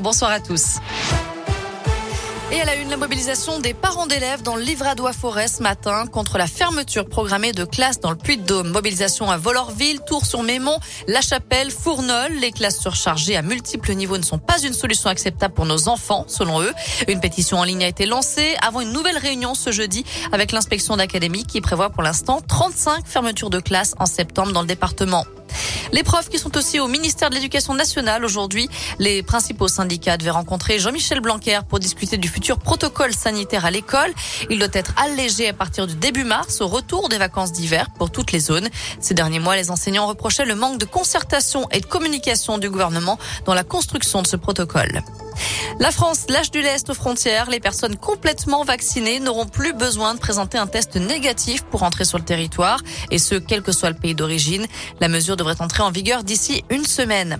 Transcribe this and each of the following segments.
Bonsoir à tous. Et elle a une, la mobilisation des parents d'élèves dans le Livradois Forêt ce matin contre la fermeture programmée de classes dans le Puy-de-Dôme. Mobilisation à Volorville, Tours-sur-Mémont, La Chapelle, Fournol. Les classes surchargées à multiples niveaux ne sont pas une solution acceptable pour nos enfants, selon eux. Une pétition en ligne a été lancée avant une nouvelle réunion ce jeudi avec l'inspection d'académie qui prévoit pour l'instant 35 fermetures de classes en septembre dans le département. Les profs qui sont aussi au ministère de l'Éducation nationale aujourd'hui, les principaux syndicats devaient rencontrer Jean-Michel Blanquer pour discuter du futur protocole sanitaire à l'école. Il doit être allégé à partir du début mars au retour des vacances d'hiver pour toutes les zones. Ces derniers mois, les enseignants reprochaient le manque de concertation et de communication du gouvernement dans la construction de ce protocole. La France lâche du lest aux frontières. Les personnes complètement vaccinées n'auront plus besoin de présenter un test négatif pour entrer sur le territoire, et ce, quel que soit le pays d'origine. La mesure devrait entrer en vigueur d'ici une semaine.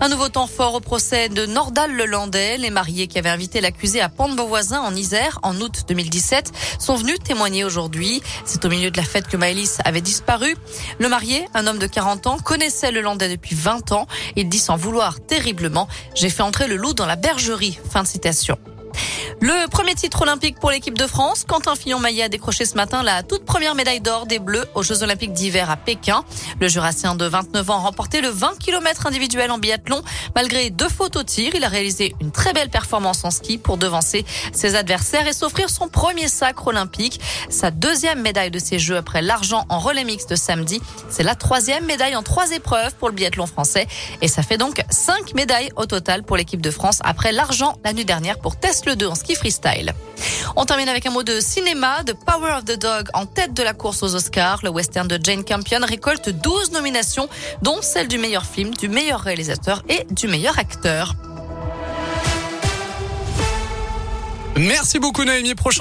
Un nouveau temps fort au procès de Nordal Lelandais. Les mariés qui avaient invité l'accusé à Pont-de-Beauvoisin en Isère en août 2017 sont venus témoigner aujourd'hui. C'est au milieu de la fête que Maëlys avait disparu. Le marié, un homme de 40 ans, connaissait le Landais depuis 20 ans. Il dit s'en vouloir terriblement. J'ai fait entrer le loup dans la bergerie. Fin de citation. Le premier titre olympique pour l'équipe de France, Quentin Fillon-Maillet a décroché ce matin la toute première médaille d'or des Bleus aux Jeux Olympiques d'hiver à Pékin. Le Jurassien de 29 ans a remporté le 20 km individuel en biathlon. Malgré deux fautes au tir, il a réalisé une très belle performance en ski pour devancer ses adversaires et s'offrir son premier sacre olympique. Sa deuxième médaille de ces Jeux après l'argent en relais mixte de samedi. C'est la troisième médaille en trois épreuves pour le biathlon français. Et ça fait donc cinq médailles au total pour l'équipe de France après l'argent la nuit dernière pour Tesla 2 en ski freestyle. On termine avec un mot de cinéma. The Power of the Dog en tête de la course aux Oscars. Le western de Jane Campion récolte 12 nominations, dont celle du meilleur film, du meilleur réalisateur et du meilleur acteur. Merci beaucoup Naomi. Prochain